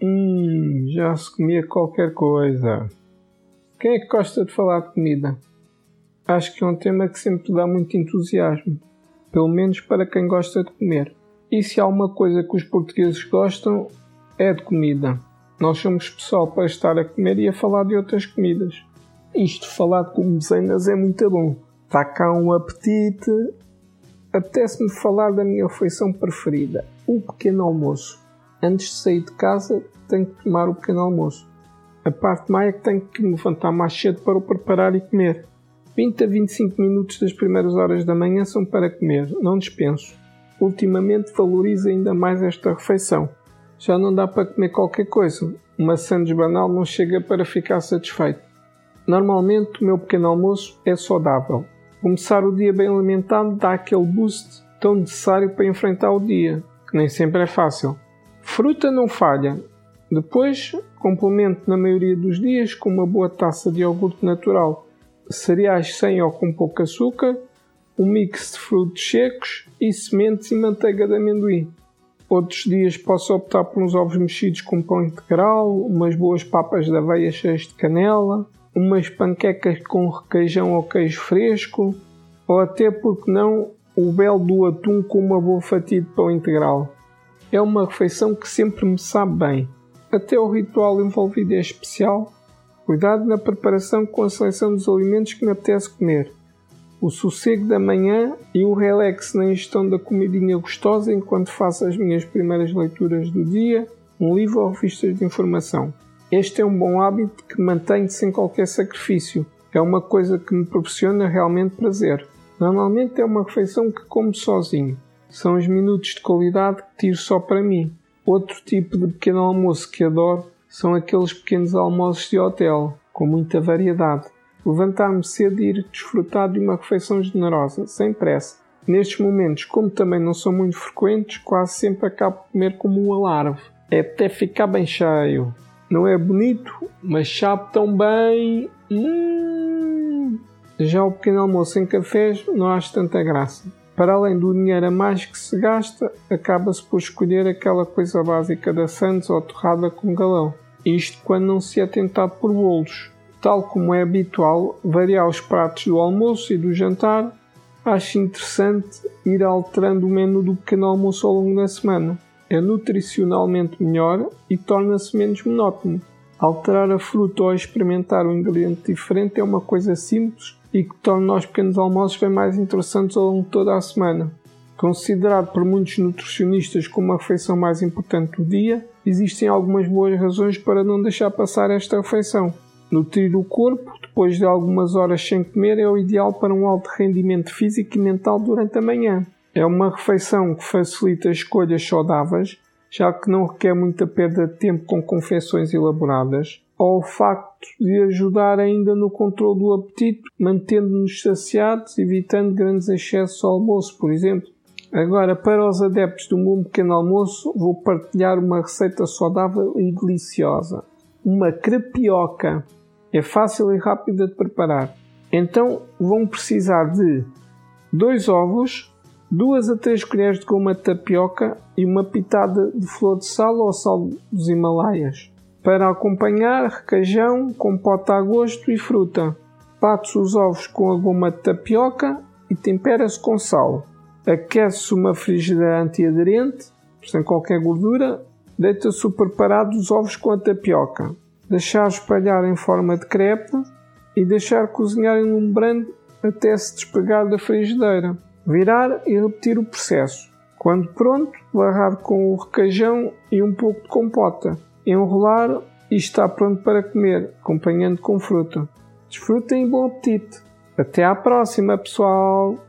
Hum, já se comia qualquer coisa. Quem é que gosta de falar de comida? Acho que é um tema que sempre dá muito entusiasmo, pelo menos para quem gosta de comer. E se há uma coisa que os portugueses gostam, é de comida. Nós somos pessoal para estar a comer e a falar de outras comidas. Isto falar de guloseimas é muito bom. Está cá um apetite. Apetece-me falar da minha refeição preferida, o pequeno almoço. Antes de sair de casa, tenho que tomar o pequeno almoço. A parte má é que tenho que me levantar mais cedo para o preparar e comer. 20 a 25 minutos das primeiras horas da manhã são para comer, não dispenso. Ultimamente valorizo ainda mais esta refeição. Já não dá para comer qualquer coisa. Uma sandes banal não chega para ficar satisfeito. Normalmente o meu pequeno almoço é saudável. Começar o dia bem alimentado dá aquele boost tão necessário para enfrentar o dia, que nem sempre é fácil. Fruta não falha. Depois, complemento na maioria dos dias com uma boa taça de iogurte natural, cereais sem ou com pouco açúcar, um mix de frutos secos e sementes e manteiga de amendoim. Outros dias posso optar por uns ovos mexidos com pão integral, umas boas papas de aveia cheias de canela, umas panquecas com requeijão ou queijo fresco, ou até, porque não, o belo do atum com uma boa fatia de pão integral. É uma refeição que sempre me sabe bem. Até o ritual envolvido é especial. Cuidado na preparação com a seleção dos alimentos que me apetece comer. O sossego da manhã e o relax na ingestão da comidinha gostosa enquanto faço as minhas primeiras leituras do dia, um livro ou revistas de informação. Este é um bom hábito que mantenho sem qualquer sacrifício. É uma coisa que me proporciona realmente prazer. Normalmente é uma refeição que como sozinho. São os minutos de qualidade que tiro só para mim. Outro tipo de pequeno almoço que adoro são aqueles pequenos almoços de hotel, com muita variedade. Levantar-me cedo e ir desfrutar de uma refeição generosa, sem pressa. Nestes momentos, como também não são muito frequentes, quase sempre acabo de comer como um alarve. É até ficar bem cheio. Não é bonito, mas sabe tão bem. Hum. Já o pequeno almoço sem cafés não acho tanta graça. Para além do dinheiro a mais que se gasta, acaba-se por escolher aquela coisa básica da Santos ou torrada com galão. Isto quando não se é tentado por bolos. Tal como é habitual, variar os pratos do almoço e do jantar, acho interessante ir alterando o menu do pequeno almoço ao longo da semana é nutricionalmente melhor e torna-se menos monótono. Alterar a fruta ou experimentar um ingrediente diferente é uma coisa simples e que torna os pequenos almoços bem mais interessantes ao longo de toda a semana. Considerado por muitos nutricionistas como a refeição mais importante do dia, existem algumas boas razões para não deixar passar esta refeição. Nutrir o corpo, depois de algumas horas sem comer, é o ideal para um alto rendimento físico e mental durante a manhã. É uma refeição que facilita escolhas saudáveis, já que não requer muita perda de tempo com confecções elaboradas, ou o facto de ajudar ainda no controle do apetite, mantendo-nos saciados, evitando grandes excessos ao almoço, por exemplo. Agora, para os adeptos do meu pequeno almoço, vou partilhar uma receita saudável e deliciosa. Uma crepioca. É fácil e rápida de preparar. Então, vão precisar de dois ovos, 2 a 3 colheres de goma de tapioca e uma pitada de flor de sal ou sal dos Himalaias. Para acompanhar, requeijão, compota a gosto e fruta. Bate-se os ovos com a goma de tapioca e tempera-se com sal. Aquece-se uma frigideira antiaderente, sem qualquer gordura. Deita-se o preparado dos ovos com a tapioca. Deixar espalhar em forma de crepe e deixar cozinhar em um brando até se despegar da frigideira virar e repetir o processo. Quando pronto, barrar com o requeijão e um pouco de compota. Enrolar e está pronto para comer, acompanhando com fruta. Desfrutem e bom apetite! Até à próxima, pessoal!